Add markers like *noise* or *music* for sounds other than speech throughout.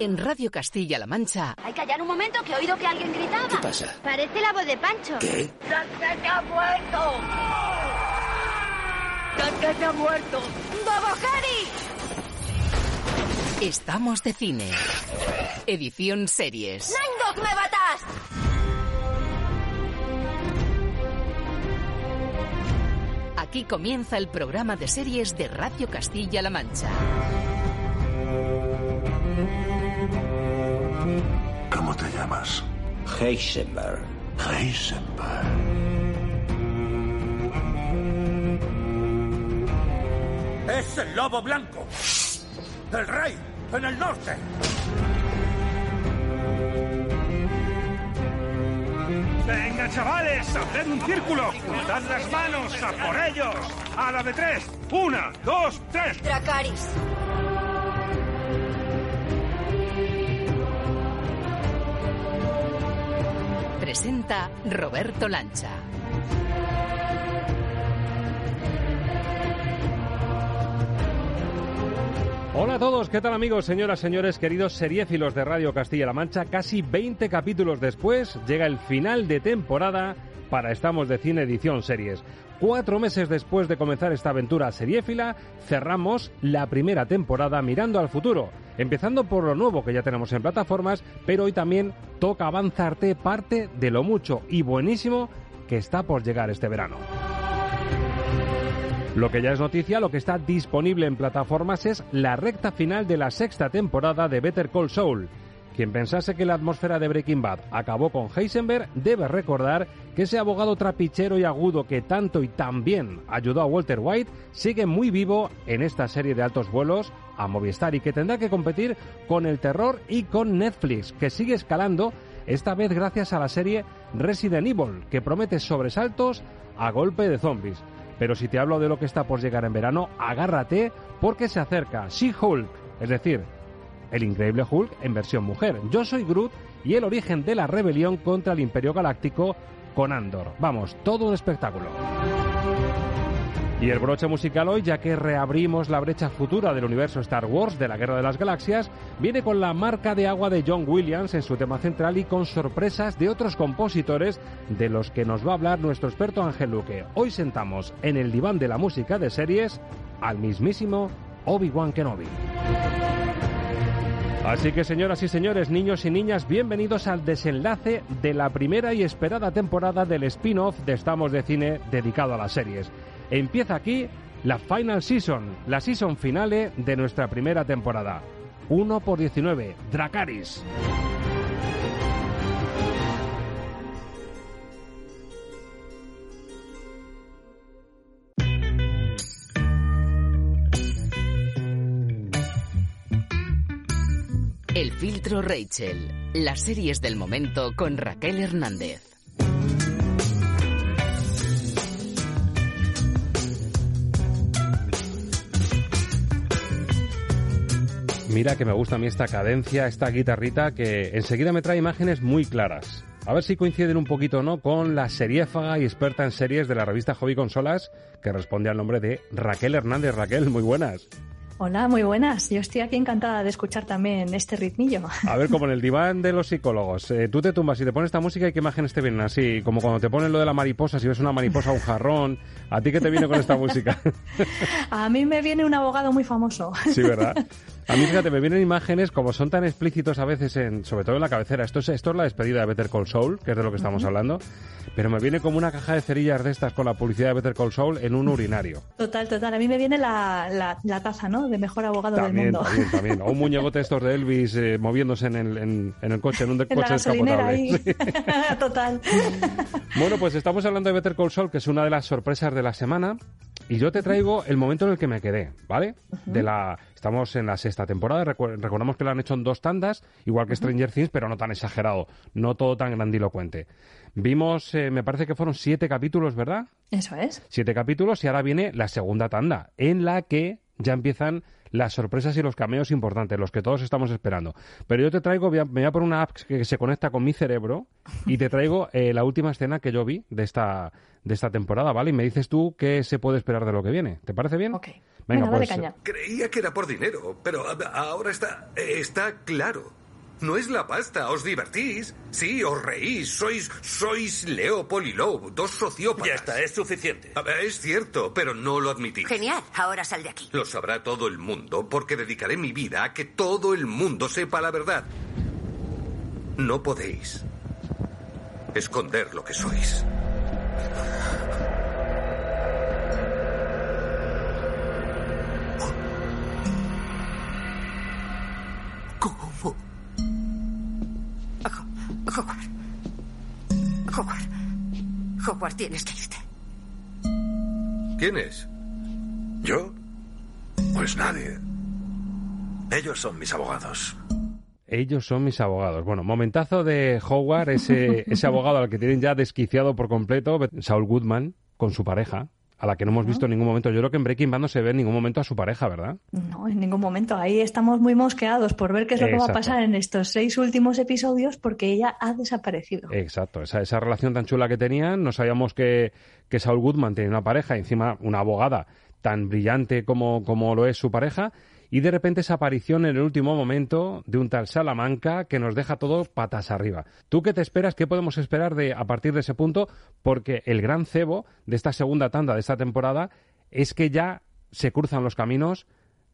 En Radio Castilla-La Mancha. Hay que callar un momento que he oído que alguien gritaba. ¿Qué pasa? Parece la voz de Pancho. ¿Qué? ¡Dante ha muerto! ¡Dante ha muerto! ¡Bobo Estamos de cine. Edición series. ¡Nine me batas! Aquí comienza el programa de series de Radio Castilla-La Mancha. ¿Cómo te llamas? Heisenberg. Heisenberg. ¡Es el lobo blanco! ¡El rey! ¡En el norte! ¡Venga, chavales! ¡Haced un círculo! ¡Dad las manos! ¡A por ellos! ¡A la de tres! ¡Una, dos, tres! Dracaris. Presenta Roberto Lancha. Hola a todos, ¿qué tal amigos, señoras, señores, queridos seriéfilos de Radio Castilla-La Mancha? Casi 20 capítulos después llega el final de temporada para Estamos de Cine Edición Series. Cuatro meses después de comenzar esta aventura seriéfila, cerramos la primera temporada mirando al futuro, empezando por lo nuevo que ya tenemos en plataformas, pero hoy también toca avanzarte parte de lo mucho y buenísimo que está por llegar este verano. Lo que ya es noticia, lo que está disponible en plataformas es la recta final de la sexta temporada de Better Call Saul. Quien pensase que la atmósfera de Breaking Bad acabó con Heisenberg debe recordar que ese abogado trapichero y agudo que tanto y tan bien ayudó a Walter White sigue muy vivo en esta serie de altos vuelos a Movistar y que tendrá que competir con el terror y con Netflix, que sigue escalando, esta vez gracias a la serie Resident Evil, que promete sobresaltos a golpe de zombies. Pero si te hablo de lo que está por llegar en verano, agárrate porque se acerca She-Hulk, es decir, el increíble Hulk en versión mujer. Yo soy Groot y el origen de la rebelión contra el Imperio Galáctico con Andor. Vamos, todo un espectáculo. Y el broche musical hoy, ya que reabrimos la brecha futura del universo Star Wars de la Guerra de las Galaxias, viene con la marca de agua de John Williams en su tema central y con sorpresas de otros compositores de los que nos va a hablar nuestro experto Ángel Luque. Hoy sentamos en el diván de la música de series al mismísimo Obi-Wan Kenobi. Así que señoras y señores, niños y niñas, bienvenidos al desenlace de la primera y esperada temporada del spin-off de Estamos de Cine dedicado a las series. Empieza aquí la Final Season, la season finale de nuestra primera temporada. 1 por 19, Dracaris. El filtro Rachel. Las series del momento con Raquel Hernández. Mira que me gusta a mí esta cadencia, esta guitarrita que enseguida me trae imágenes muy claras. A ver si coinciden un poquito no con la seriéfaga y experta en series de la revista Hobby Consolas que responde al nombre de Raquel Hernández. Raquel, muy buenas. Hola, muy buenas. Yo estoy aquí encantada de escuchar también este ritmillo. A ver, como en el diván de los psicólogos, eh, tú te tumbas y te pones esta música y qué imágenes te vienen así, como cuando te ponen lo de la mariposa, si ves una mariposa o un jarrón, ¿a ti qué te viene con esta música? *laughs* A mí me viene un abogado muy famoso. Sí, ¿verdad? A mí, fíjate, me vienen imágenes, como son tan explícitos a veces, en, sobre todo en la cabecera. Esto es, esto es la despedida de Better Call Saul, que es de lo que estamos hablando. Pero me viene como una caja de cerillas de estas con la publicidad de Better Call Saul en un urinario. Total, total. A mí me viene la, la, la taza, ¿no? De mejor abogado También, del mundo. también, también. O un muñecote *laughs* estos de Elvis eh, moviéndose en el, en, en el coche, en un de- En coche descapotable. *laughs* Sí. *laughs* total. Bueno, pues estamos hablando de Better Call Saul, que es una de las sorpresas de la semana. Y yo te traigo el momento en el que me quedé, ¿vale? De la Estamos en la sexta temporada. Recu- recordamos que lo han hecho en dos tandas, igual que Stranger Things, pero no tan exagerado, no todo tan grandilocuente. Vimos, eh, me parece que fueron siete capítulos, ¿verdad? Eso es. Siete capítulos y ahora viene la segunda tanda, en la que ya empiezan las sorpresas y los cameos importantes, los que todos estamos esperando. Pero yo te traigo, voy a- me voy a poner una app que se conecta con mi cerebro y te traigo eh, la última escena que yo vi de esta, de esta temporada, ¿vale? Y me dices tú qué se puede esperar de lo que viene. ¿Te parece bien? Ok. Venga, pues caña. Creía que era por dinero, pero ahora está. está claro. No es la pasta, os divertís. Sí, os reís. Sois. sois Leopold y Lowe, dos sociópatas. Ya está, es suficiente. A ver, Es cierto, pero no lo admitís. Genial, ahora sal de aquí. Lo sabrá todo el mundo porque dedicaré mi vida a que todo el mundo sepa la verdad. No podéis esconder lo que sois. Howard, tienes que irte. ¿Quién es? ¿Yo? Pues nadie. Ellos son mis abogados. Ellos son mis abogados. Bueno, momentazo de Howard, ese, *laughs* ese abogado al que tienen ya desquiciado por completo, Saul Goodman, con su pareja, a la que no hemos visto en ningún momento. Yo creo que en Breaking Bad no se ve en ningún momento a su pareja, ¿verdad? No, en ningún momento. Ahí estamos muy mosqueados por ver qué es lo que va a pasar en estos seis últimos episodios porque ella ha desaparecido. Exacto, esa, esa relación tan chula que tenían, no sabíamos que, que Saul Goodman tenía una pareja, y encima una abogada tan brillante como, como lo es su pareja, y de repente esa aparición en el último momento de un tal Salamanca que nos deja todo patas arriba. ¿Tú qué te esperas? ¿Qué podemos esperar de a partir de ese punto? Porque el gran cebo de esta segunda tanda de esta temporada es que ya se cruzan los caminos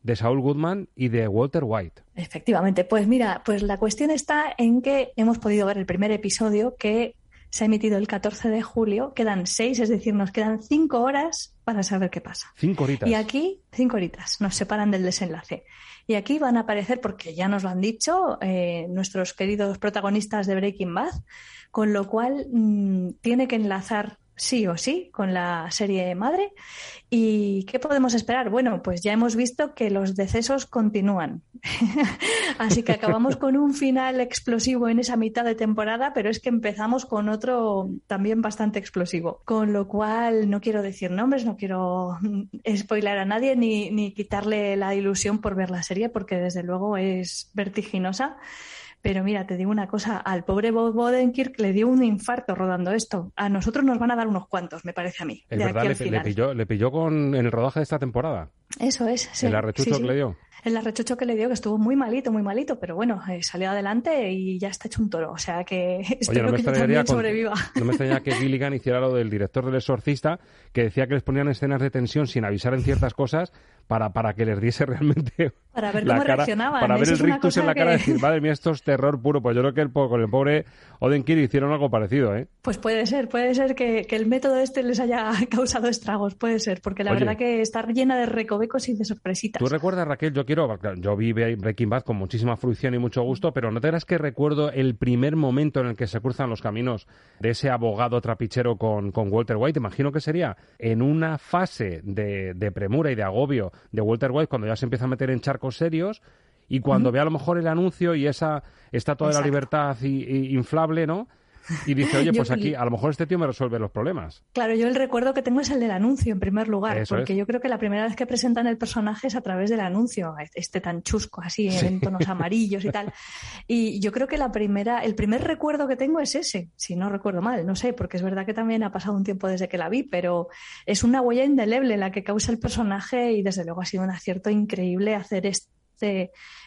de Saul Goodman y de Walter White. Efectivamente, pues mira, pues la cuestión está en que hemos podido ver el primer episodio que se ha emitido el 14 de julio, quedan seis, es decir, nos quedan cinco horas para saber qué pasa. Cinco horitas. Y aquí, cinco horitas, nos separan del desenlace. Y aquí van a aparecer, porque ya nos lo han dicho, eh, nuestros queridos protagonistas de Breaking Bad, con lo cual mm, tiene que enlazar sí o sí con la serie madre. ¿Y qué podemos esperar? Bueno, pues ya hemos visto que los decesos continúan. *laughs* Así que acabamos con un final explosivo en esa mitad de temporada, pero es que empezamos con otro también bastante explosivo. Con lo cual no quiero decir nombres, no quiero *laughs* spoiler a nadie ni, ni quitarle la ilusión por ver la serie, porque desde luego es vertiginosa. Pero mira, te digo una cosa, al pobre Bob Bodenkirk le dio un infarto rodando esto. A nosotros nos van a dar unos cuantos, me parece a mí. Es de verdad, aquí le, al le final. pilló, le pilló con, en el rodaje de esta temporada. Eso es, sí. el arrechucho sí, sí. que le dio. El arrechucho que le dio, que estuvo muy malito, muy malito, pero bueno, eh, salió adelante y ya está hecho un toro. O sea que *laughs* espero no me que yo extrañaría también con- sobreviva. No me extraña que *laughs* Gilligan hiciera lo del director del exorcista, que decía que les ponían escenas de tensión sin avisar en ciertas cosas para, para que les diese realmente *laughs* Para ver la cómo cara, reaccionaban. Para ver el rictus en la cara y decir, madre mía, esto es terror puro. Pues yo creo que el, con el pobre Odenkirk hicieron algo parecido, ¿eh? Pues puede ser, puede ser que, que el método este les haya causado estragos, puede ser, porque la Oye. verdad que está llena de recovecos y de sorpresitas. ¿Tú recuerdas, Raquel? Yo quiero, yo vi Breaking Bad con muchísima fruición y mucho gusto, pero ¿no te creas que recuerdo el primer momento en el que se cruzan los caminos de ese abogado trapichero con, con Walter White? Imagino que sería en una fase de, de premura y de agobio de Walter White cuando ya se empieza a meter en charcos serios y cuando ve a lo mejor el anuncio y esa estatua de la libertad y- y inflable, ¿no? Y dice, oye, *laughs* pues aquí a lo mejor este tío me resuelve los problemas. Claro, yo el recuerdo que tengo es el del anuncio, en primer lugar, Eso porque es. yo creo que la primera vez que presentan el personaje es a través del anuncio, este tan chusco, así, en tonos *laughs* amarillos y tal. Y yo creo que la primera, el primer recuerdo que tengo es ese, si no recuerdo mal, no sé, porque es verdad que también ha pasado un tiempo desde que la vi, pero es una huella indeleble la que causa el personaje y desde luego ha sido un acierto increíble hacer este,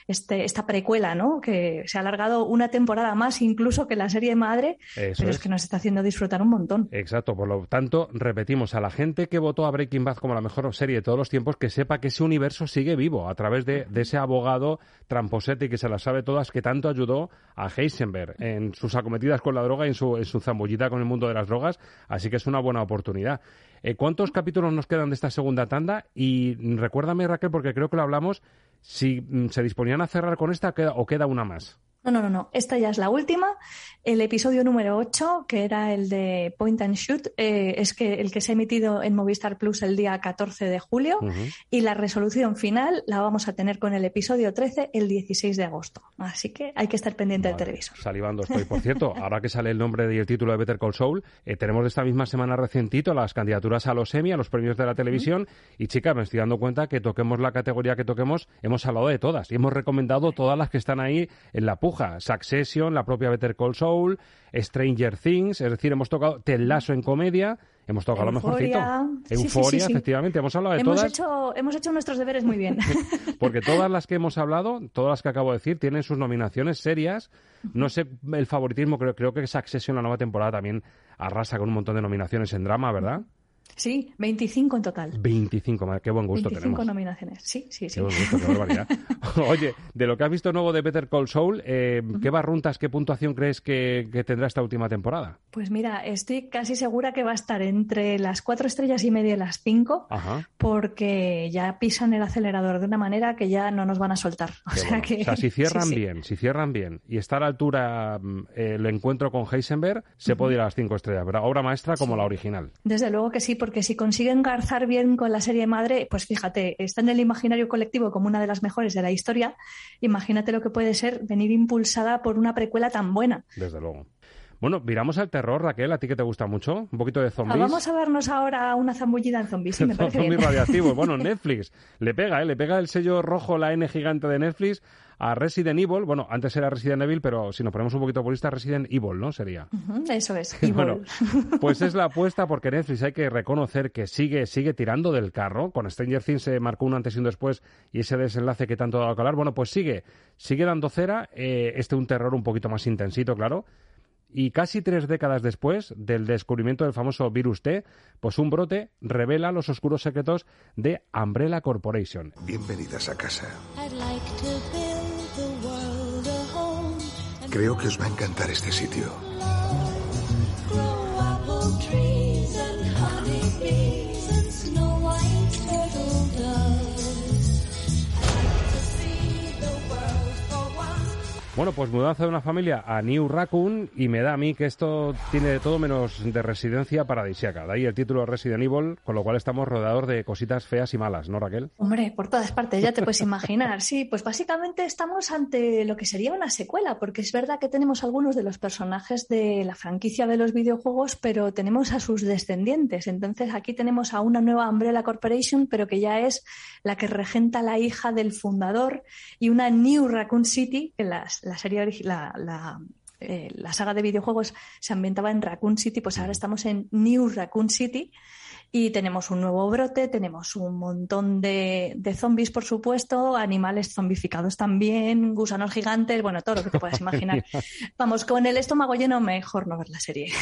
este, esta precuela, ¿no? Que se ha alargado una temporada más incluso que la serie madre, Eso pero es. que nos está haciendo disfrutar un montón. Exacto, por lo tanto, repetimos, a la gente que votó a Breaking Bad como la mejor serie de todos los tiempos, que sepa que ese universo sigue vivo a través de, de ese abogado tramposete que se las sabe todas, que tanto ayudó a Heisenberg en sus acometidas con la droga y en su, en su zambullita con el mundo de las drogas, así que es una buena oportunidad. Eh, ¿Cuántos capítulos nos quedan de esta segunda tanda? Y recuérdame, Raquel, porque creo que lo hablamos, si mm, se disponían a cerrar con esta queda- o queda una más. No, no, no, no. Esta ya es la última. El episodio número 8, que era el de Point and Shoot, eh, es que el que se ha emitido en Movistar Plus el día 14 de julio. Y la resolución final la vamos a tener con el episodio 13 el 16 de agosto. Así que hay que estar pendiente del Vale, televisor. Salivando *laughs* estoy. Por cierto, ahora que sale el nombre y el título de Better Call Saul, eh, tenemos de esta misma semana recientito las candidaturas a los Emmy, a los premios de la televisión. Y chica, me estoy dando cuenta que toquemos la categoría que toquemos, hemos hablado de todas. Y hemos recomendado todas las que están ahí en la puja. Succession, la propia Better Call Saul, Stranger Things, es decir, hemos tocado Ted Lasso en comedia Hemos tocado lo mejorcito. Euforia. Sí, sí, Euforia, sí, sí. efectivamente. Hemos hablado de Hemos todas. hecho, hemos hecho nuestros deberes muy bien. *laughs* Porque todas las que hemos hablado, todas las que acabo de decir, tienen sus nominaciones serias. No sé el favoritismo, creo, creo que Succession, la nueva temporada, también arrasa con un montón de nominaciones en drama, ¿verdad? Sí, 25 en total. 25, madre, qué buen gusto 25 tenemos. nominaciones. Sí, sí, sí. Qué buen gusto, qué barbaridad. *laughs* Oye, de lo que has visto nuevo de Better Call Saul, eh, ¿qué barruntas, qué puntuación crees que, que tendrá esta última temporada? Pues mira, estoy casi segura que va a estar entre las cuatro estrellas y media y las cinco, Ajá. porque ya pisan el acelerador de una manera que ya no nos van a soltar. *laughs* O Qué sea bueno. que. O sea, si *laughs* cierran sí, sí. bien, si cierran bien y está a la altura mm, eh, el encuentro con Heisenberg, se puede ir a las cinco estrellas, ¿verdad? Obra maestra como la original. Desde luego que sí, porque si consiguen garzar bien con la serie madre, pues fíjate, está en el imaginario colectivo como una de las mejores de la historia. Imagínate lo que puede ser venir impulsada por una precuela tan buena. Desde luego. Bueno, miramos al terror, Raquel, a ti que te gusta mucho, un poquito de Ah, zombies. vamos a darnos ahora una zambullida en zombies, sí, me *laughs* parece zombies bien. radiactivos. *laughs* Bueno, Netflix le pega, ¿eh? Le pega el sello rojo, la N gigante de Netflix a Resident Evil. Bueno, antes era Resident Evil, pero si nos ponemos un poquito purista, Resident Evil, ¿no? Sería. Eso es. *laughs* Evil. Bueno, pues es la apuesta porque Netflix hay que reconocer que sigue, sigue tirando del carro. Con Stranger Things se marcó un antes y un después y ese desenlace que tanto ha dado a calar. Bueno, pues sigue, sigue dando cera. Eh, este un terror un poquito más intensito, claro. Y casi tres décadas después del descubrimiento del famoso virus T, pues un brote revela los oscuros secretos de Umbrella Corporation. Bienvenidas a casa. Creo que os va a encantar este sitio. Bueno, pues mudanza de una familia a New Raccoon y me da a mí que esto tiene de todo menos de residencia paradisiaca. De ahí el título Resident Evil, con lo cual estamos rodeados de cositas feas y malas, ¿no, Raquel? Hombre, por todas partes, ya te puedes imaginar. Sí, pues básicamente estamos ante lo que sería una secuela, porque es verdad que tenemos algunos de los personajes de la franquicia de los videojuegos, pero tenemos a sus descendientes. Entonces aquí tenemos a una nueva Umbrella Corporation, pero que ya es la que regenta la hija del fundador, y una New Raccoon City, que las- la, serie la, eh, la saga de videojuegos se ambientaba en Raccoon City, pues ahora estamos en New Raccoon City. Y tenemos un nuevo brote, tenemos un montón de, de zombies, por supuesto, animales zombificados también, gusanos gigantes, bueno, todo lo que te puedas imaginar. *laughs* Vamos, con el estómago lleno, mejor no ver la serie.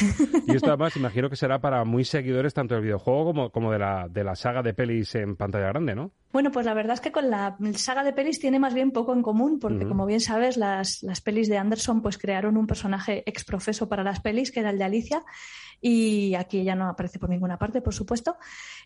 Y esto *laughs* además imagino que será para muy seguidores tanto del videojuego como, como de, la, de la saga de pelis en pantalla grande, ¿no? Bueno, pues la verdad es que con la saga de pelis tiene más bien poco en común, porque como bien sabes, las, las pelis de Anderson pues crearon un personaje exprofeso para las pelis, que era el de Alicia, y aquí ella no aparece por ninguna parte, por supuesto,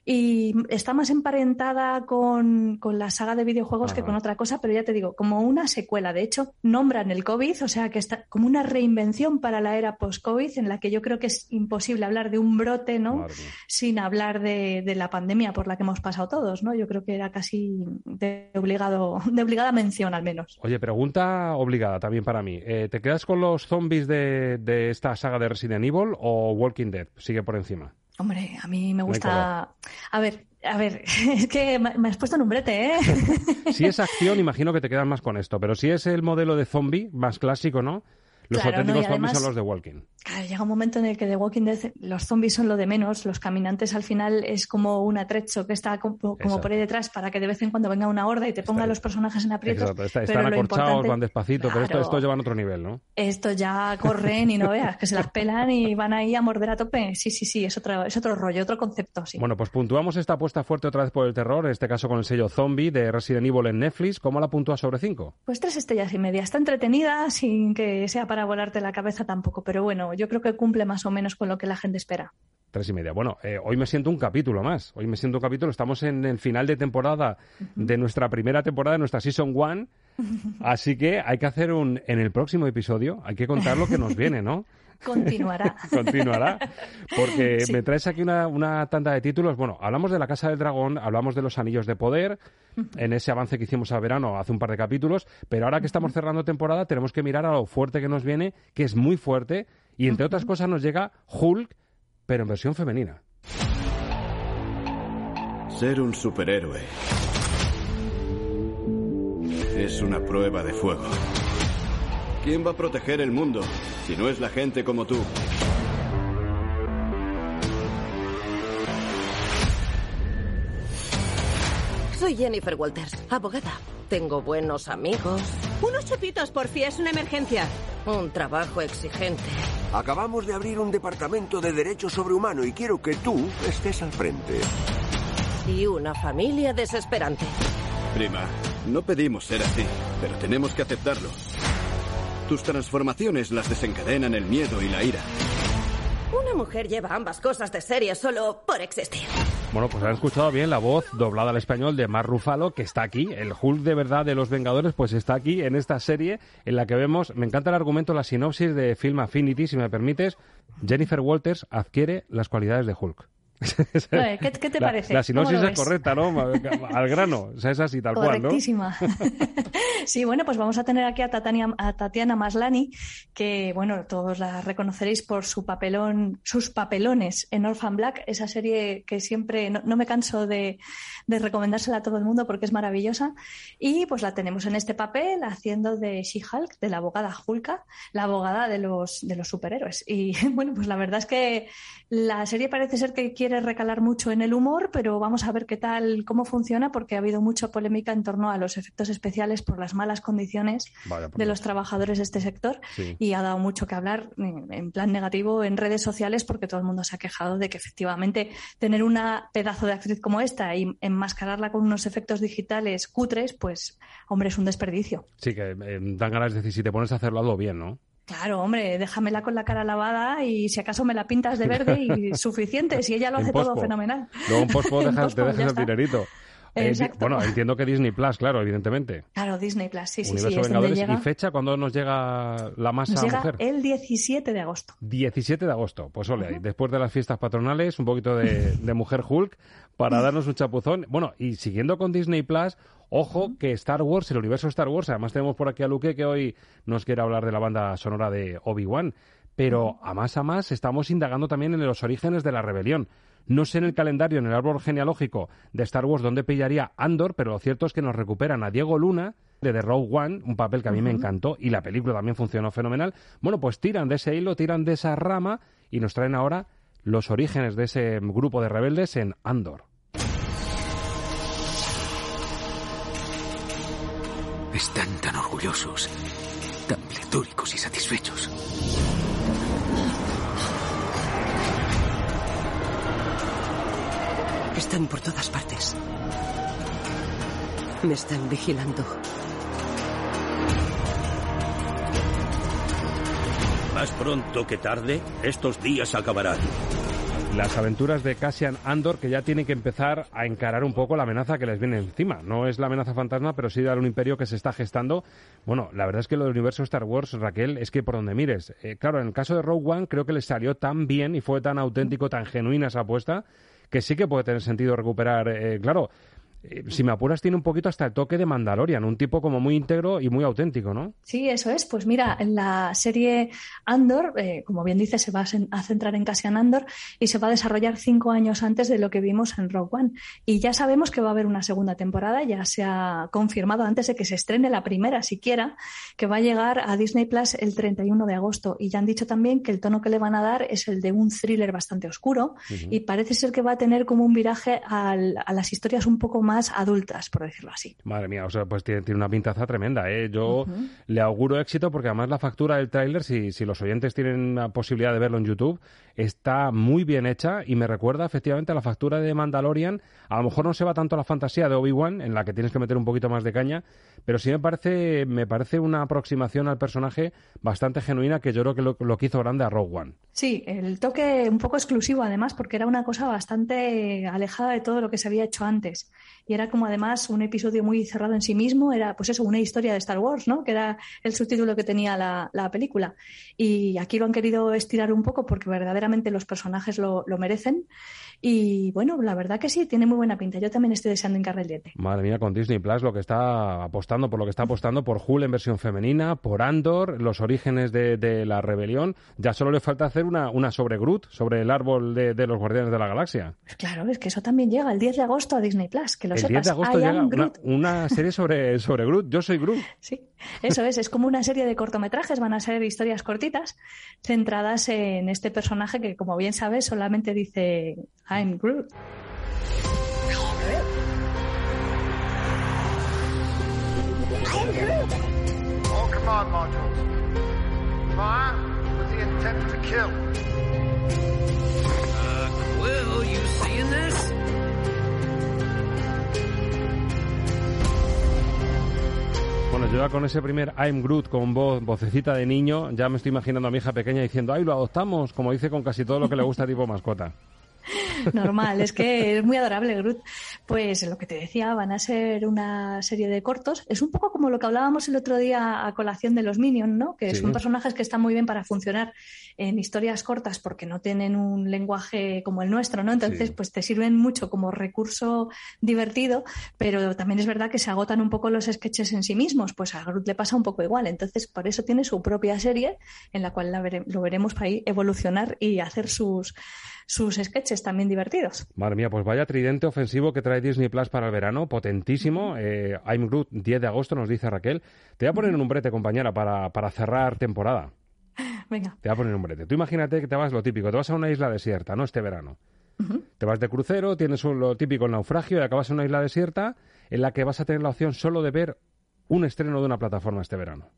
y está más emparentada con, con la saga de videojuegos que con otra cosa, pero ya te digo, como una secuela. De hecho, nombran el COVID, o sea que está como una reinvención para la era post-COVID, en la que yo creo que es imposible hablar de un brote, ¿no? Madre sin hablar de, de la pandemia por la que hemos pasado todos, ¿no? Yo creo que era casi de obligado, de obligada mención al menos. Oye, pregunta obligada también para mí. Eh, ¿Te quedas con los zombies de, de esta saga de Resident Evil o Walking Dead? Sigue por encima. Hombre, a mí me gusta. A ver, a ver, *laughs* es que me me has puesto en un brete, ¿eh? *laughs* Si es *laughs* acción, imagino que te quedas más con esto, pero si es el modelo de zombie más clásico, ¿no? Los Claro, no, auténticos y zombies además- son los de Walking. Claro, llega un momento en el que The Walking Dead los zombies son lo de menos, los caminantes al final es como un atrecho que está como, como Exacto. por ahí detrás para que de vez en cuando venga una horda y te ponga a Está- los personajes en aprietos. Exacto, está- están acorchados, importante- van despacito, pero esto, esto llevan otro nivel, ¿no? Esto ya corren y no veas, que se las pelan y van ahí a morder a tope. Sí, sí, sí, es otro, es otro rollo, otro concepto, sí. Bueno, pues puntuamos esta apuesta fuerte otra vez por el terror, en este caso con el sello Zombie de Resident Evil en Netflix. ¿Cómo la puntúa sobre 5? Pues tres estrellas y media. Está entretenida sin que sea para volarte la cabeza tampoco, pero bueno, yo creo que cumple más o menos con lo que la gente espera. Tres y media. Bueno, eh, hoy me siento un capítulo más. Hoy me siento un capítulo. Estamos en el final de temporada de nuestra primera temporada, de nuestra Season 1. *laughs* Así que hay que hacer un... En el próximo episodio hay que contar lo que nos viene, ¿no? Continuará. *laughs* Continuará. Porque *laughs* Sí. me traes aquí una, una tanda de títulos. Bueno, hablamos de la Casa del Dragón, hablamos de los Anillos de Poder, en ese avance que hicimos a verano hace un par de capítulos, pero ahora que estamos cerrando temporada tenemos que mirar a lo fuerte que nos viene, que es muy fuerte, y entre otras cosas nos llega Hulk, pero en versión femenina. Ser un superhéroe es una prueba de fuego. ¿Quién va a proteger el mundo si no es la gente como tú? Soy Jennifer Walters, abogada. Tengo buenos amigos. Unos chupitos, por fin, es una emergencia. Un trabajo exigente. Acabamos de abrir un departamento de derecho sobrehumano y quiero que tú estés al frente. Y una familia desesperante. Prima, no pedimos ser así, pero tenemos que aceptarlo. Tus transformaciones las desencadenan el miedo y la ira. Una mujer lleva ambas cosas de serie solo por existir. Bueno, pues han escuchado bien la voz doblada al español de Mark Ruffalo, que está aquí. El Hulk de verdad de los Vengadores, pues está aquí en esta serie en la que vemos, me encanta el argumento, la sinopsis de Film Affinity, si me permites. Jennifer Walters adquiere las cualidades de Hulk. *laughs* ¿Qué, qué te La- parece? La ¿Cómo sinopsis es correcta, ¿no? *laughs* Al grano. O sea, es así, tal cual, ¿no? Correctísima. *laughs* sí, bueno, pues vamos a tener aquí a Tatiana, a Tatiana Maslany, que, bueno, todos la reconoceréis por su papelón, sus papelones en Orphan Black, esa serie que siempre no, no me canso de, de recomendársela a todo el mundo porque es maravillosa. Y pues la tenemos en este papel haciendo de She-Hulk, de la abogada Hulka, la abogada de los, de los superhéroes. Y bueno, pues la verdad es que la serie parece ser que quiere recalar mucho en el humor, pero vamos a ver qué tal, cómo funciona, porque ha habido mucha polémica en torno a los efectos especiales por las malas condiciones Vaya de los trabajadores de este sector Sí. y ha dado mucho que hablar en plan negativo en redes sociales porque todo el mundo se ha quejado de que efectivamente tener una pedazo de actriz como esta y enmascararla con unos efectos digitales cutres, pues hombre, es un desperdicio. Sí, que eh, dan ganas de decir, si te pones a hacerlo, hazlo bien, ¿no? Claro, hombre, déjamela con la cara lavada y si acaso me la pintas de verde y *laughs* suficiente, si ella lo En hace todo fenomenal. Luego en pospo *laughs* En dejas, pospo, te dejas el dinerito. Eh, bueno, entiendo que Disney Plus, claro, evidentemente. Claro, Disney Plus, sí, sí, sí, Universo es donde Vengadores. llega. ¿Y fecha cuándo nos llega la masa Nos llega mujer? el 17 de agosto. 17 de agosto. Pues ole, después de las fiestas patronales, un poquito de, de mujer Hulk para *laughs* darnos un chapuzón. Bueno, y siguiendo con Disney Plus, ojo que Star Wars, el universo Star Wars, además tenemos por aquí a Luque que hoy nos quiere hablar de la banda sonora de Obi-Wan. Pero a más a más estamos indagando también en los orígenes de la rebelión. No sé en el calendario, en el árbol genealógico de Star Wars dónde pillaría Andor, pero lo cierto es que nos recuperan a Diego Luna de The Rogue One, un papel que a mí me encantó y la película también funcionó fenomenal. Bueno, pues tiran de ese hilo, tiran de esa rama y nos traen ahora los orígenes de ese grupo de rebeldes en Andor. Están tan orgullosos, tan pletóricos y satisfechos. Están por todas partes. Me están vigilando. Más pronto que tarde, estos días acabarán. Las aventuras de Cassian Andor que ya tienen que empezar a encarar un poco la amenaza que les viene encima. No es la amenaza fantasma, pero sí dar un imperio que se está gestando. Bueno, la verdad es que lo del universo Star Wars, Raquel, es que por donde mires. Eh, claro, en el caso de Rogue One creo que les salió tan bien y fue tan auténtico, tan genuina esa apuesta, que sí que puede tener sentido recuperar. eh, claro, si me apuras tiene un poquito hasta el toque de Mandalorian, un tipo como muy íntegro y muy auténtico, ¿no? Sí, eso es. Pues mira, en la serie Andor, eh, como bien dice, se va a, centrar en Cassian Andor y se va a desarrollar cinco años antes de lo que vimos en Rogue One. Y ya sabemos que va a haber una segunda temporada, ya se ha confirmado antes de que se estrene la primera siquiera, que va a llegar a Disney Plus el 31 de agosto. Y ya han dicho también que el tono que le van a dar es el de un thriller bastante oscuro y parece ser que va a tener como un viraje al- a las historias un poco más adultas, por decirlo así. Madre mía, o sea, pues tiene, tiene una pintaza tremenda, ¿eh? Yo le auguro éxito porque además la factura del tráiler, si, si los oyentes tienen la posibilidad de verlo en YouTube, está muy bien hecha y me recuerda efectivamente a la factura de Mandalorian. A lo mejor no se va tanto a la fantasía de Obi-Wan, en la que tienes que meter un poquito más de caña, pero sí me parece, me parece una aproximación al personaje bastante genuina que yo creo que lo, lo que hizo grande a Rogue One. Sí, el toque un poco exclusivo además, porque era una cosa bastante alejada de todo lo que se había hecho antes. Y era como además un episodio muy cerrado en sí mismo, era pues eso, una historia de Star Wars, ¿no? Que era el subtítulo que tenía la, la película. Y aquí lo han querido estirar un poco porque verdaderamente los personajes lo, lo merecen. Y bueno, la verdad que sí, tiene muy buena pinta. Yo también estoy deseando hincarle el. Madre mía, con Disney Plus lo que está apostando, por lo que está apostando, por Hulk en versión femenina, por Andor, los orígenes de, de la rebelión. Ya solo le falta hacer una, una sobre Groot, sobre el árbol de, de los Guardianes de la Galaxia. Pues claro, es que eso también llega el 10 de agosto a Disney Plus, que lo el sepas. 10 de agosto I llega una, Groot. una serie sobre, sobre Groot. Yo soy Groot. Sí, eso es, es como una serie de cortometrajes, van a ser historias cortitas centradas en este personaje que, como bien sabes, solamente dice I'm Groot. All command modules. Fire with the intent to kill. Bueno, yo ya con ese primer I'm Groot con voz, vocecita de niño, ya me estoy imaginando a mi hija pequeña diciendo, ay, lo adoptamos, como dice con casi todo lo que le gusta tipo mascota. *laughs* Normal, es que es muy adorable Groot. Pues lo que te decía, van a ser una serie de cortos. Es un poco como lo que hablábamos el otro día a colación de los Minions, ¿no? Que Sí. son personajes que están muy bien para funcionar en historias cortas porque no tienen un lenguaje como el nuestro, ¿no? Entonces, Sí. pues te sirven mucho como recurso divertido, pero también es verdad que se agotan un poco los sketches en sí mismos. Pues a Groot le pasa un poco igual. Entonces, por eso tiene su propia serie en la cual la vere- lo veremos ahí evolucionar y hacer sus, sus sketches también divertidos. Madre mía, pues vaya tridente ofensivo que trae Disney Plus para el verano, potentísimo. Eh, I'm Groot, 10 de agosto, nos dice Raquel. Te voy a poner en un brete, compañera, para, para cerrar temporada. Venga. Te voy a poner en un brete. Tú imagínate que te vas lo típico, te vas a una isla desierta, ¿no? Este verano. Te vas de crucero, tienes un- lo típico el naufragio y acabas en una isla desierta en la que vas a tener la opción solo de ver un estreno de una plataforma este verano.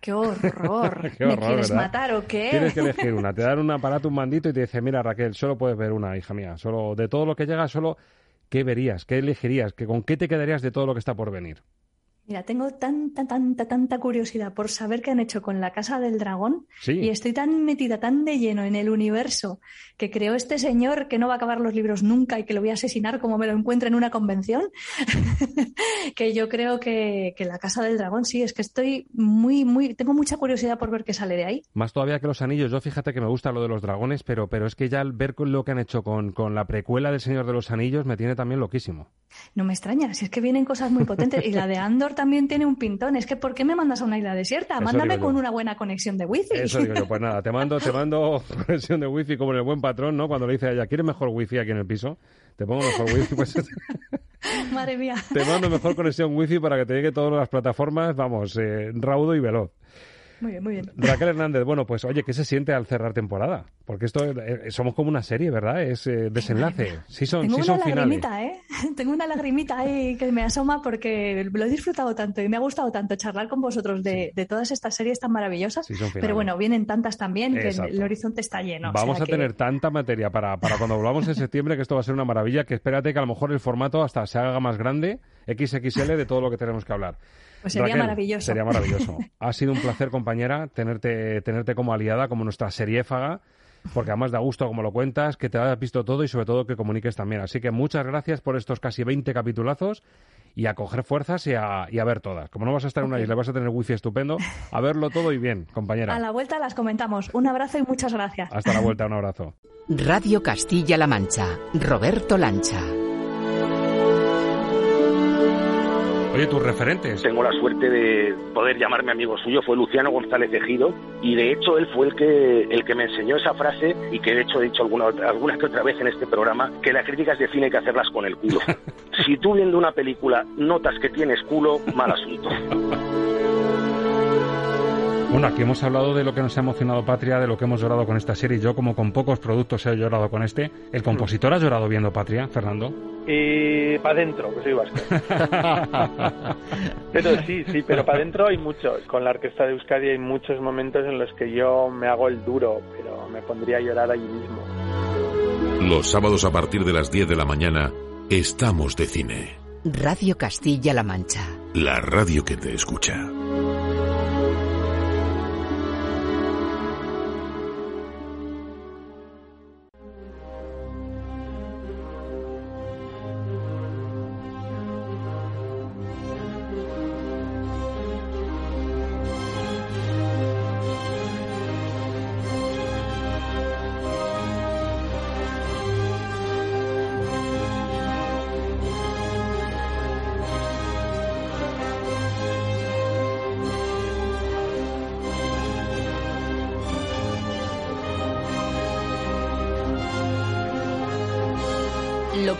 ¡Qué horror! *laughs* Qué ¿Me quieres ¿verdad? matar o qué? Tienes que elegir una. Te dan un *laughs* aparato, un mandito y te dice, mira Raquel, solo puedes ver una, hija mía. Solo de todo lo que llega, solo qué verías, qué elegirías, que con qué te quedarías de todo lo que está por venir. Mira, tengo tanta, tanta, tanta curiosidad por saber qué han hecho con la Casa del Dragón Sí. y estoy tan metida, tan de lleno en el universo que creó este señor que no va a acabar los libros nunca y que lo voy a asesinar como me lo encuentre en una convención, *laughs* que yo creo que, que la Casa del Dragón sí, es que estoy muy, muy, tengo mucha curiosidad por ver qué sale de ahí. Más todavía que los anillos. Yo fíjate que me gusta lo de los dragones, pero, pero es que ya al ver con lo que han hecho con, con la precuela del Señor de los Anillos me tiene también loquísimo. No me extraña, si es que vienen cosas muy potentes y la de *laughs* Andor también tiene un pintón. Es que ¿por qué me mandas a una isla desierta? Eso Mándame con una buena conexión de wifi. Eso digo yo, pues nada, te mando, te mando *laughs* *laughs* conexión de wifi como en el buen patrón, ¿no? Cuando le dice a ella, ¿quieres mejor wifi aquí en el piso? Te pongo mejor wifi, pues *laughs* Madre mía. te mando mejor conexión wifi para que te llegue todas las plataformas, vamos, eh, raudo y veloz. Muy bien, muy bien. Raquel Hernández, bueno, pues oye, ¿qué se siente al cerrar temporada? Porque esto eh, somos como una serie, ¿verdad? Es eh, desenlace. Sí son, Tengo sí una son finales. lagrimita, ¿eh? *laughs* Tengo una lagrimita ahí que me asoma porque lo he disfrutado tanto y me ha gustado tanto charlar con vosotros de, de todas estas series tan maravillosas. Sí, son pero bueno, vienen tantas también que el horizonte está lleno. o Vamos sea a que- tener tanta materia para, para cuando volvamos en septiembre que esto va a ser una maravilla, que espérate que a lo mejor el formato hasta se haga más grande, XXL, de todo lo que tenemos que hablar. Pues sería Raquel, maravilloso. Sería maravilloso. *laughs* Ha sido un placer, compañera, tenerte, tenerte como aliada, como nuestra seriéfaga, porque además da gusto como lo cuentas, que te hayas visto todo y sobre todo que comuniques también. Así que muchas gracias por estos casi 20 capitulazos y a coger fuerzas y a, y a ver todas. Como no vas a estar en una isla, vas a tener wifi estupendo, a verlo todo y bien, compañera. A la vuelta las comentamos. Un abrazo y muchas gracias. Hasta la vuelta, un abrazo. Radio Castilla-La Mancha. Roberto Lancha. Oye, tus referentes. Tengo la suerte de poder llamarme amigo suyo, fue Luciano González Ejido, y de hecho él fue el que, el que me enseñó esa frase, y que de hecho he dicho alguna, alguna que otra vez en este programa, que las críticas de cine hay que hacerlas con el culo. *laughs* si tú viendo una película notas que tienes culo, mal asunto. *laughs* Bueno, aquí hemos hablado de lo que nos ha emocionado Patria, de lo que hemos llorado con esta serie. Yo, como con pocos productos, he llorado con este. ¿El compositor ha llorado viendo Patria, Fernando? Y para adentro, que soy vasco. *laughs* pero sí, sí, pero para adentro hay muchos. Con la orquesta de Euskadi hay muchos momentos en los que yo me hago el duro, pero me pondría a llorar allí mismo. Los sábados a partir de las 10 de la mañana, estamos de cine. Radio Castilla-La Mancha. La radio que te escucha.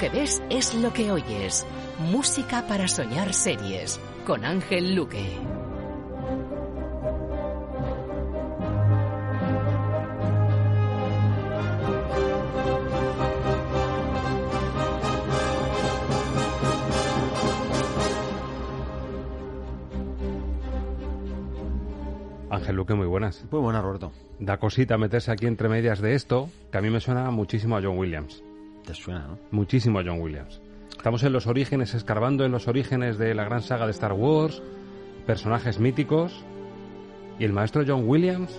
Que ves es lo que oyes. Música para soñar series. Con Ángel Luque. Ángel Luque, muy buenas. Muy buenas, Roberto. Da cosita meterse aquí entre medias de esto, que a mí me suena muchísimo a John Williams. Te suena, ¿no? Muchísimo a John Williams. Estamos en los orígenes, escarbando en los orígenes de la gran saga de Star Wars, personajes míticos, y el maestro John Williams...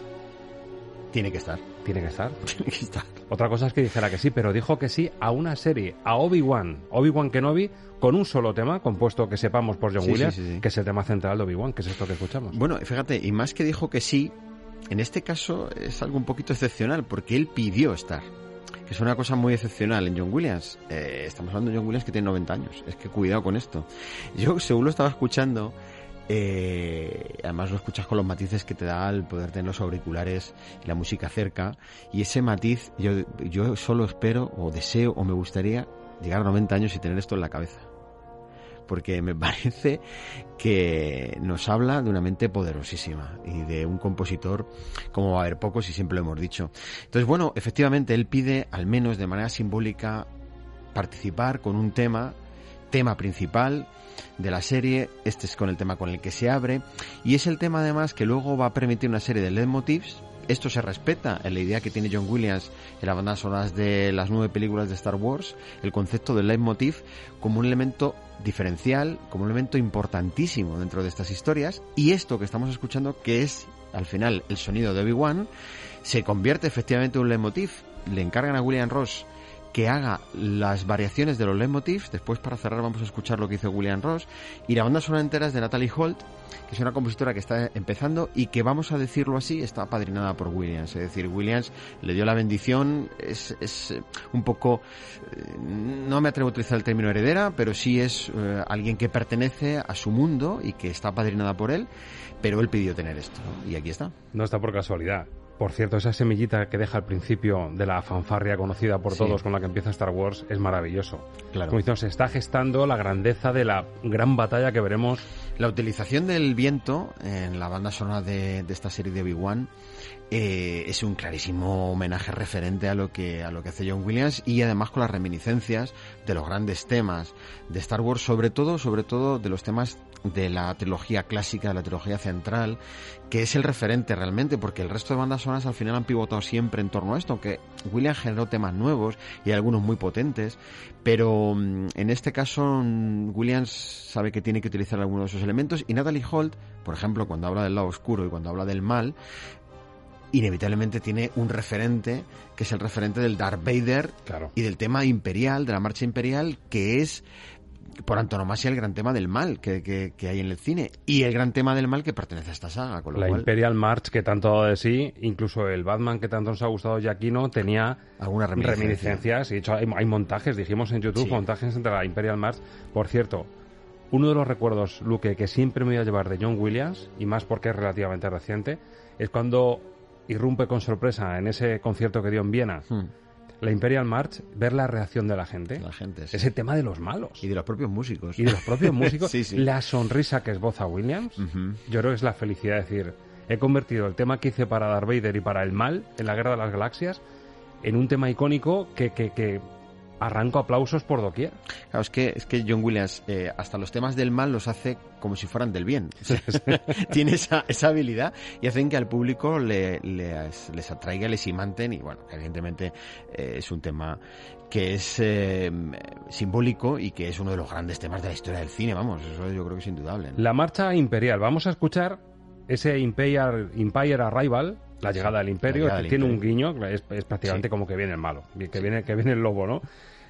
Tiene que estar. Tiene que estar. *laughs* Tiene que estar. Otra cosa es que dijera que sí, pero dijo que sí a una serie, a Obi-Wan, Obi-Wan Kenobi, con un solo tema, compuesto que sepamos por John Sí, Williams, sí, sí. que es el tema central de Obi-Wan, que es esto que escuchamos. Bueno, fíjate, y más que dijo que sí, en este caso es algo un poquito excepcional, porque él pidió estar. Que es una cosa muy excepcional en John Williams. Eh, estamos hablando de John Williams que tiene 90 años. Es que cuidado con esto. Yo, según lo estaba escuchando, eh, además lo escuchas con los matices que te da el poder tener los auriculares y la música cerca. Y ese matiz, yo, yo solo espero, o deseo, o me gustaría llegar a 90 años y tener esto en la cabeza porque me *laughs* parece que nos habla de una mente poderosísima y de un compositor como va a haber pocos y siempre lo hemos dicho. Entonces, bueno, efectivamente él pide, al menos de manera simbólica, participar con un tema, tema principal de la serie, este es con el tema con el que se abre, y es el tema además que luego va a permitir una serie de leitmotivs. Esto se respeta en la idea que tiene John Williams en las bandas sonoras de las nueve películas de Star Wars, el concepto del leitmotiv como un elemento diferencial, como un elemento importantísimo dentro de estas historias, y esto que estamos escuchando, que es al final el sonido de Obi-Wan, se convierte efectivamente en un leitmotiv. Le encargan a William Ross que haga las variaciones de los leitmotivs. Después, para cerrar, vamos a escuchar lo que hizo William Ross. Y la banda sonora entera es de Natalie Holt, que es una compositora que está empezando y que, vamos a decirlo así, está apadrinada por Williams. Es decir, Williams le dio la bendición, es, es eh, un poco, eh, no me atrevo a utilizar el término heredera, pero sí es eh, alguien que pertenece a su mundo y que está apadrinada por él, pero él pidió tener esto. Y aquí está. No está por casualidad. Por cierto, esa semillita que deja al principio de la fanfarria conocida por Sí. todos con la que empieza Star Wars es maravilloso. Claro. Como decimos, se está gestando la grandeza de la gran batalla que veremos. La utilización del viento en la banda sonora de, de esta serie de Obi-Wan eh, es un clarísimo homenaje referente a lo que a lo que hace John Williams y además con las reminiscencias de los grandes temas de Star Wars, sobre todo, sobre todo de los temas de la trilogía clásica, de la trilogía central, que es el referente realmente, porque el resto de bandas sonoras al final han pivotado siempre en torno a esto, aunque Williams generó temas nuevos y algunos muy potentes, pero mm, en este caso mm, Williams sabe que tiene que utilizar algunos de esos elementos y Natalie Holt, por ejemplo, cuando habla del lado oscuro y cuando habla del mal, inevitablemente tiene un referente que es el referente del Darth Vader y del tema imperial, de la marcha imperial, que es por antonomasia el gran tema del mal que, que- que hay en el cine y el gran tema del mal que pertenece a esta saga. Con lo La cual, Imperial March que tanto ha dado de sí, incluso el Batman que tanto nos ha gustado Giacchino tenía Alguna reminiscencia. reminiscencias. Y de hecho hay, hay montajes, dijimos en YouTube, Sí. montajes entre la Imperial March. Por cierto, uno de los recuerdos, Luke, que siempre me voy a llevar de John Williams, y más porque es relativamente reciente, es cuando irrumpe con sorpresa en ese concierto que dio en Viena. Hmm. La Imperial March, ver la reacción de la gente. La gente, sí. Ese tema de los malos. Y de los propios músicos. Y de los propios *laughs* músicos. Sí, sí. La sonrisa que esboza Williams. Ujú. Yo creo que es la felicidad de decir, he convertido el tema que hice para Darth Vader y para el mal en la Guerra de las Galaxias en un tema icónico que, que, que arranco aplausos por doquier. Claro, es que, es que John Williams eh, hasta los temas del mal los hace como si fueran del bien. *laughs* Tiene esa, esa habilidad y hacen que al público le, les, les atraiga, les imanten y bueno, evidentemente eh, es un tema que es eh, simbólico y que es uno de los grandes temas de la historia del cine, vamos, eso yo creo que es indudable. ¿no? La marcha imperial. Vamos a escuchar ese Empire, Empire Arrival, la llegada del imperio, llegada que del tiene un guiño, es, es prácticamente Sí. como que viene el malo, que viene, que viene el lobo, ¿no?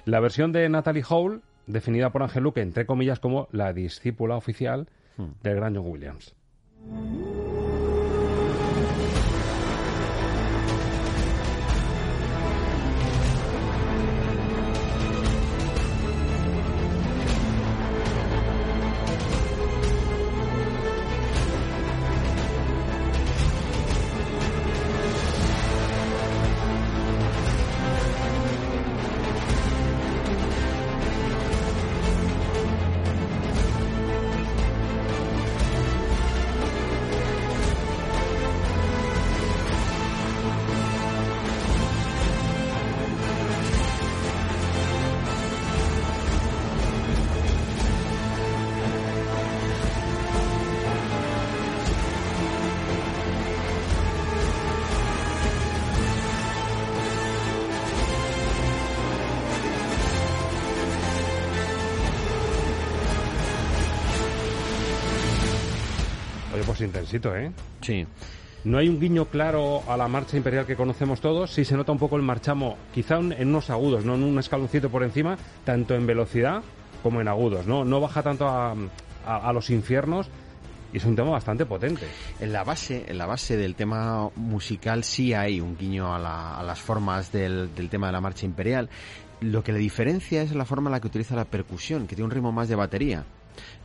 La versión de Natalie Hall, definida por Ángel Luque, entre comillas, como la discípula oficial Hmm. del gran John Williams. ¿Eh? Sí. No hay un guiño claro a la marcha imperial que conocemos todos, sí se nota un poco el marchamo, quizá en en unos agudos, no en un escaloncito por encima, tanto en velocidad como en agudos, ¿no? No baja tanto a, a- a los infiernos y es un tema bastante potente. En la base, en la base del tema musical sí hay un guiño a, la- a las formas del, del tema de la marcha imperial. Lo que le diferencia es la forma en la que utiliza la percusión, que tiene un ritmo más de batería.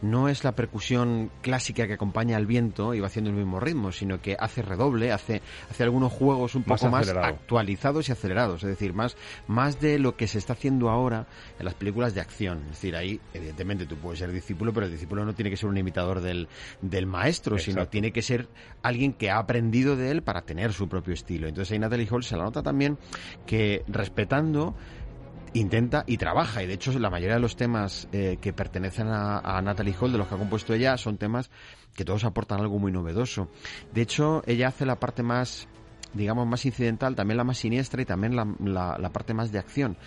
No es la percusión clásica que acompaña al viento y va haciendo el mismo ritmo, sino que hace redoble, hace, hace algunos juegos un Más poco más actualizados y acelerados, es decir, más, más de lo que se está haciendo ahora en las películas de acción. Es decir, ahí, evidentemente, tú puedes ser discípulo, pero el discípulo no tiene que ser un imitador del, del maestro, sino tiene que ser alguien que ha aprendido de él para tener su propio estilo. Entonces ahí Natalie Hall se la nota también que respetando intenta y trabaja. Y de hecho la mayoría de los temas eh, que pertenecen a, Natalie Hall de los que ha compuesto ella son temas que todos aportan algo muy novedoso. De hecho ella hace la parte más digamos más incidental también la más siniestra y también la parte más de acción.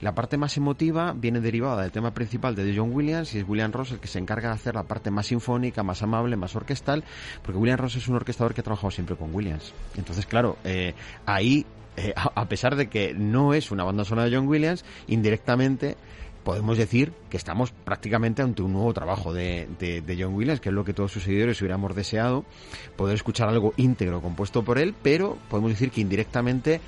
La parte más emotiva viene derivada del tema principal de John Williams y es William Ross el que se encarga de hacer la parte más sinfónica más amable más orquestal porque William Ross es un orquestador que ha trabajado siempre con Williams. Entonces claro eh, ahí eh, a, a pesar de que no es una banda sonora de John Williams, indirectamente podemos decir que estamos prácticamente ante un nuevo trabajo de, de- de John Williams, que es lo que todos sus seguidores hubiéramos deseado, poder escuchar algo íntegro compuesto por él, pero podemos decir que indirectamente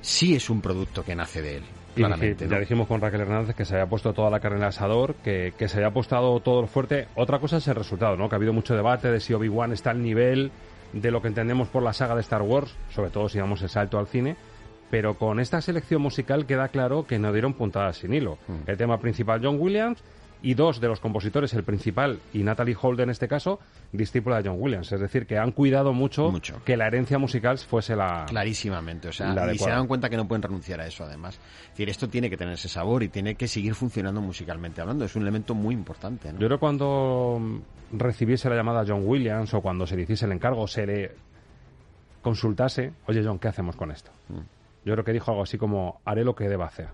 sí es un producto que nace de él. Claramente, ya dijimos con Raquel Hernández que se había puesto toda la carne en el asador, que, que se había apostado todo lo fuerte. Otra cosa es el resultado, ¿no? Que ha habido mucho debate de si Obi-Wan está al nivel de lo que entendemos por la saga de Star Wars, sobre todo si damos el salto al cine. Pero con esta selección musical queda claro que no dieron puntadas sin hilo. Mm. El tema principal John Williams y dos de los compositores, el principal y Natalie Holt en este caso, discípula de John Williams. Es decir, que han cuidado mucho, que la herencia musical fuese la... Clarísimamente, o sea, la y se dan cuenta que no pueden renunciar a eso además. Es decir, esto tiene que tener ese sabor y tiene que seguir funcionando musicalmente hablando, es un elemento muy importante, ¿no? Yo creo que cuando recibiese la llamada John Williams o cuando se le hiciese el encargo, se le consultase, oye John, ¿qué hacemos con esto? Mm. Yo creo que dijo algo así como, haré lo que deba hacer.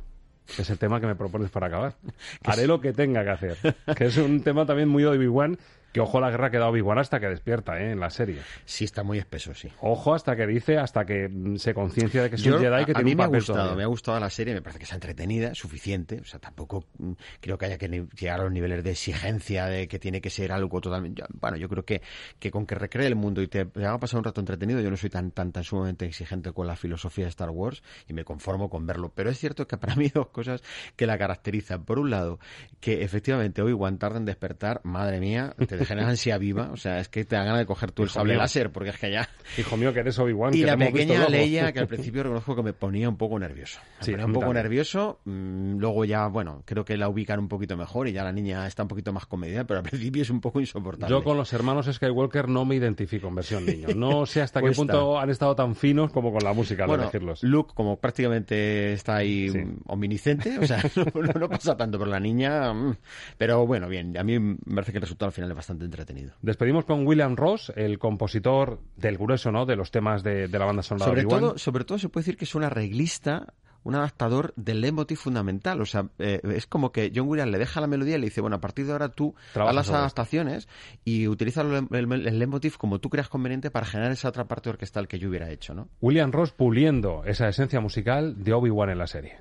Que es el tema que me propones para acabar. *laughs* haré lo que tenga que hacer. Que es un tema también muy de Obi-Wan, que ojo a la guerra que da Obi-Wan hasta que despierta, ¿eh? En la serie. Sí, está muy espeso, sí. Ojo hasta que dice, hasta que mm, se conciencia de que es un Jedi que a, a tiene mí un me ha papel gustado, todavía. me ha gustado la serie, me parece que está entretenida, suficiente, o sea, tampoco mm, creo que haya que llegar a los niveles de exigencia de que tiene que ser algo totalmente, bueno, yo creo que, que con que recree el mundo y te, te haga pasar un rato entretenido, yo no soy tan, tan, tan sumamente exigente con la filosofía de Star Wars y me conformo con verlo, pero es cierto que para mí *laughs* dos cosas que la caracterizan, por un lado, que efectivamente Obi-Wan tarda en despertar, madre mía, te *laughs* generan ansia viva, o sea, es que te da ganas de coger tú el Hijo sable mío. láser, porque es que ya... Hijo mío, que eres Obi-Wan. Y que la te pequeña. Leia, que al *laughs* principio reconozco que me ponía un poco nervioso. Me Sí, ponía un poco también. nervioso. mm, Luego ya, bueno, creo que la ubican un poquito mejor y ya la niña está un poquito más comedida, pero al principio es un poco insoportable. Yo con los hermanos Skywalker no me identifico en versión niño. No *laughs* sé hasta qué punto han estado tan finos como con la música al bueno, elegirlos. Luke, como prácticamente está ahí mm, omnisciente, o sea, *laughs* no, no- no pasa tanto, pero la niña. mm, Pero bueno, bien, a mí me parece que el resultado al final es bastante entretenido. Despedimos con William Ross, el compositor del grueso, ¿no? De los temas de, de la banda sonora Sobre todo, sobre todo se puede decir que es un arreglista, un adaptador del leitmotiv fundamental. O sea, eh, es como que John Williams le deja la melodía y le dice, bueno, a partir de ahora tú haz las esto. adaptaciones y utiliza el, el, el leitmotiv como tú creas conveniente para generar esa otra parte orquestal que yo hubiera hecho, ¿no? William Ross puliendo esa esencia musical de Obi-Wan en la serie.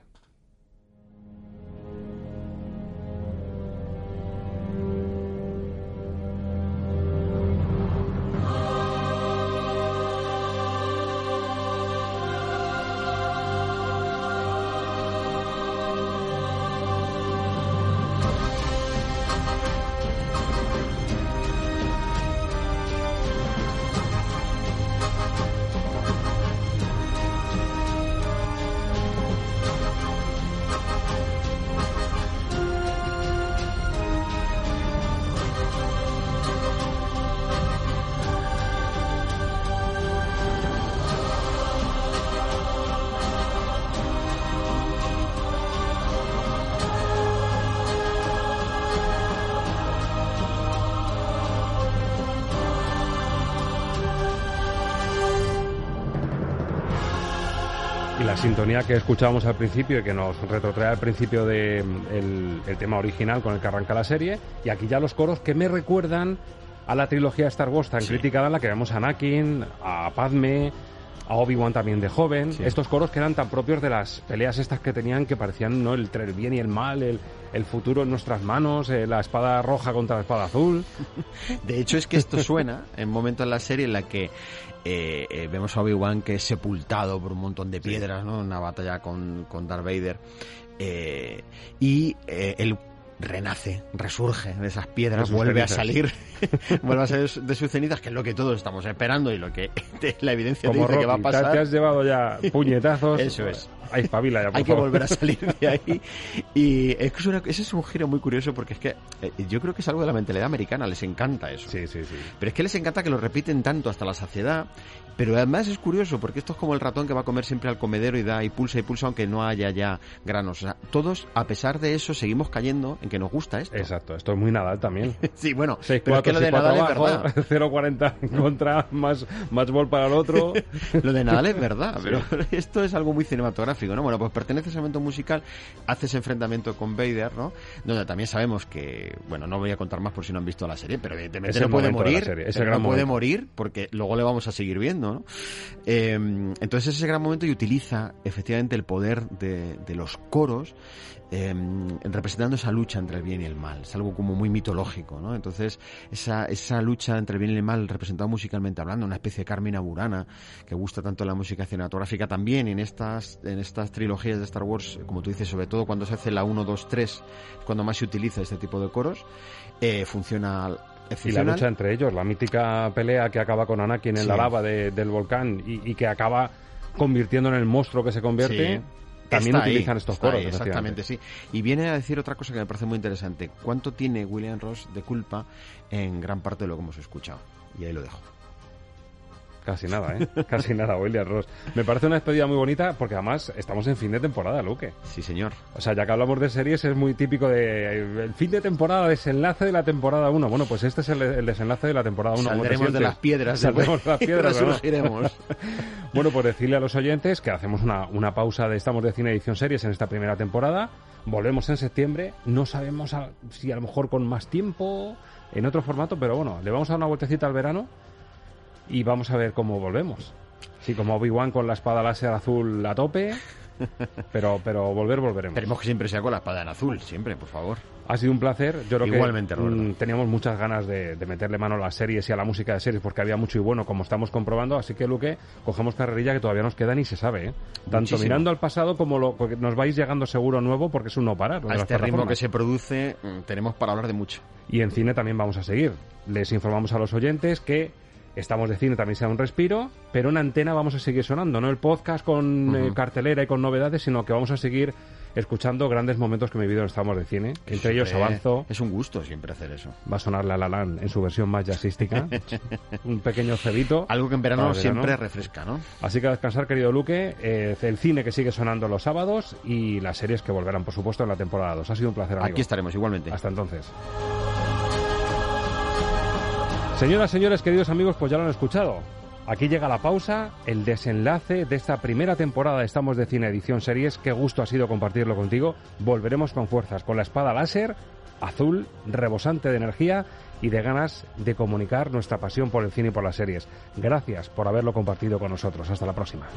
Sintonía que escuchábamos al principio y que nos retrotrae al principio del de, mm, el, el tema original con el que arranca la serie. Y aquí ya los coros que me recuerdan a la trilogía Star Wars tan criticada en la que vemos a Anakin, a Padme, a Obi-Wan también de joven, estos coros que eran tan propios de las peleas estas que tenían que parecían no el, entre el bien y el mal, el, el futuro en nuestras manos, eh, la espada roja contra la espada azul. *laughs* De hecho, es que esto suena en un momento en la serie en la que eh, eh, vemos a Obi-Wan que es sepultado por un montón de piedras, ¿no? Una batalla con, con Darth Vader. Eh, y eh, él renace, resurge de esas piedras, De vuelve cenizas. a salir, *laughs* vuelve a salir de sus cenizas, que es lo que todos estamos esperando y lo que *laughs* la evidencia Como dice que va a te- pasar. te has llevado ya *laughs* puñetazos. Eso es. *laughs* Hay espabila ya, por Hay que favor. volver a salir de ahí. Y es que una- ese es un giro muy curioso porque es que eh, yo creo que es algo de la mentalidad americana, les encanta eso. Sí, sí, sí. Pero es que les encanta que lo repiten tanto hasta la saciedad. Pero además es curioso porque esto es como el ratón que va a comer siempre al comedero y da y pulsa y pulsa aunque no haya ya granos. O sea, todos, a pesar de eso, seguimos cayendo en que nos gusta esto. Exacto, esto es muy Nadal también. *laughs* Sí, bueno, 6 pero es que lo de Nadal es verdad. 0-40 en contra, más, más gol para el otro. Lo de Nadal es verdad, pero *laughs* esto es algo muy cinematográfico, ¿no? Bueno, pues pertenece a ese momento musical, hace ese enfrentamiento con Vader, ¿no? Donde también sabemos que, bueno, no voy a contar más por si no han visto la serie, pero evidentemente no puede morir, no puede morir porque luego le vamos a seguir viendo, ¿no? Eh, entonces ese gran momento y utiliza efectivamente el poder de, de los coros eh, representando esa lucha entre el bien y el mal. Es algo como muy mitológico, ¿no? Entonces, esa, esa lucha entre el bien y el mal, representado musicalmente hablando, una especie de Carmina Burana, que gusta tanto la música cinematográfica también, en estas, en estas trilogías de Star Wars, como tú dices, sobre todo cuando se hace la 1, 2, 3, cuando más se utiliza este tipo de coros, eh, funciona Y la lucha entre ellos, la mítica pelea que acaba con Anakin en Sí. la lava de- del volcán y, y que acaba convirtiendo en el monstruo que se convierte, Sí. También Está ahí, utilizan estos coros. ahí, exactamente, sí. Y viene a decir otra cosa que me parece muy interesante. ¿Cuánto tiene William Ross de culpa en gran parte de lo que hemos escuchado? Y ahí lo dejo. Casi nada, ¿eh? *laughs* Casi nada, William Ross. Me parece una despedida muy bonita porque además estamos en fin de temporada, Luque. Sí, señor. O sea, ya que hablamos de series, es muy típico de eh, el fin de temporada, desenlace de la temporada 1. Bueno, pues este es el, el desenlace de la temporada 1. Saldremos de las piedras, Saldremos de las *laughs* piedras. *laughs* bueno, pues decirle a los oyentes que hacemos una, una pausa de Estamos de Cine Edición Series en esta primera temporada. Volvemos en septiembre. No sabemos a- si a lo mejor con más tiempo, en otro formato, pero bueno, le vamos a dar una vueltecita al verano y vamos a ver cómo volvemos. Sí, como Obi-Wan con la espada láser azul a tope, *laughs* pero, pero volver, volveremos. Esperemos que siempre sea con la espada en azul, siempre, por favor. Ha sido un placer. Yo creo Igualmente, que Roberto. mm, teníamos muchas ganas de, de meterle mano a las series y a la música de series porque había mucho y bueno, como estamos comprobando. Así que, Luque, cogemos carrerilla que todavía nos queda ni se sabe. ¿eh? Tanto Muchísimo. mirando al pasado como lo, nos vais llegando seguro nuevo porque es un no parar. A este ritmo que se produce, mm, tenemos para hablar de mucho. Y en cine también vamos a seguir. Les informamos a los oyentes que estamos de cine también sea un respiro, pero en antena vamos a seguir sonando, no el podcast con eh, cartelera y con novedades, sino que vamos a seguir escuchando grandes momentos que me he vivido en Estamos de Cine. Entre ellos Avanzo. Es un gusto siempre hacer eso. Va a sonar La La Land en su versión más jazzística. *laughs* un pequeño cebito. Algo que en verano siempre refresca, ¿no? Así que a descansar, querido Luque. Eh, el cine que sigue sonando los sábados y las series que volverán, por supuesto, en la temporada 2. Ha sido un placer, amigo. Aquí estaremos igualmente. Hasta entonces. Señoras, señores, queridos amigos, pues ya lo han escuchado. Aquí llega la pausa, el desenlace de esta primera temporada de Estamos de Cine Edición Series. Qué gusto ha sido compartirlo contigo. Volveremos con fuerzas, con la espada láser, azul, rebosante de energía y de ganas de comunicar nuestra pasión por el cine y por las series. Gracias por haberlo compartido con nosotros. Hasta la próxima.